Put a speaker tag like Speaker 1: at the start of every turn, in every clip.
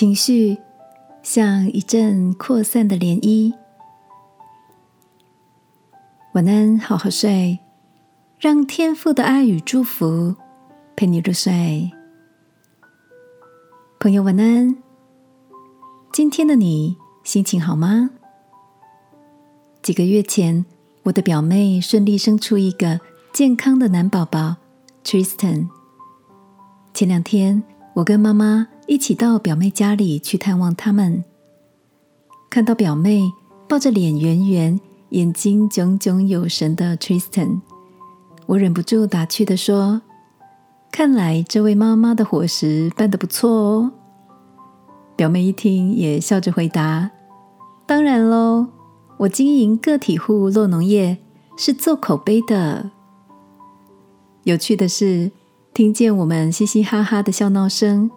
Speaker 1: 情绪像一阵扩散的涟漪。晚安，好好睡，让天父的爱与祝福陪你入睡。朋友，晚安。今天的你心情好吗？几个月前，我的表妹顺利生出一个健康的男宝宝 Tristan。前两天，我跟妈妈一起到表妹家里去探望他们，看到表妹抱着脸圆圆、眼睛炯炯有神的 Tristan，我忍不住打趣的说：“看来这位妈妈的伙食办得不错哦。”表妹一听，也笑着回答：“当然喽，我经营个体户落农业是做口碑的。”有趣的是。听见我们嘻嘻哈哈的笑闹声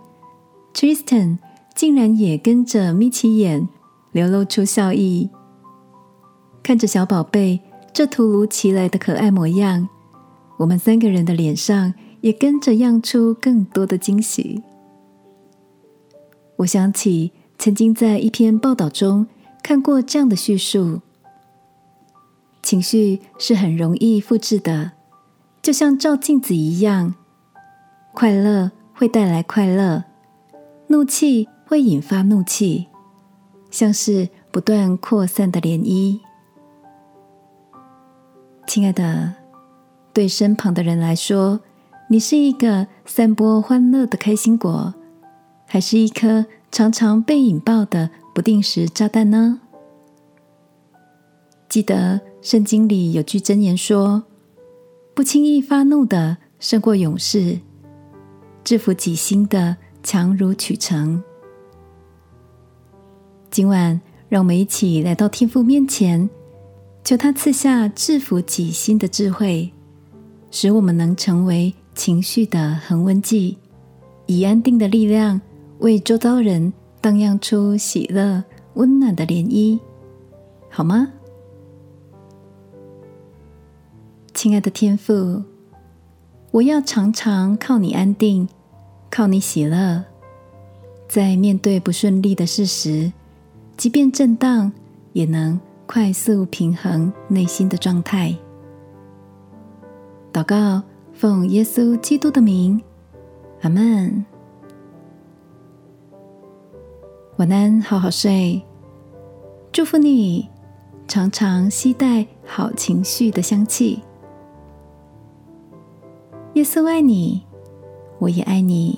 Speaker 1: ，Tristan 竟然也跟着眯起眼，流露出笑意。看着小宝贝这突如其来的可爱模样，我们三个人的脸上也跟着漾出更多的惊喜。我想起曾经在一篇报道中看过这样的叙述：情绪是很容易复制的，就像照镜子一样。快乐会带来快乐，怒气会引发怒气，像是不断扩散的涟漪。亲爱的，对身旁的人来说，你是一个散播欢乐的开心果，还是一颗常常被引爆的不定时炸弹呢？记得圣经里有句箴言说：“不轻易发怒的胜过勇士。”制服己心的强如取成。今晚，让我们一起来到天父面前，求他赐下制服己心的智慧，使我们能成为情绪的恒温剂，以安定的力量为周遭人荡漾出喜乐、温暖的涟漪，好吗？亲爱的天父。我要常常靠你安定，靠你喜乐，在面对不顺利的事时，即便震荡，也能快速平衡内心的状态。祷告，奉耶稣基督的名，阿门。晚安，好好睡。祝福你，常常期待好情绪的香气。耶稣爱你，我也爱你。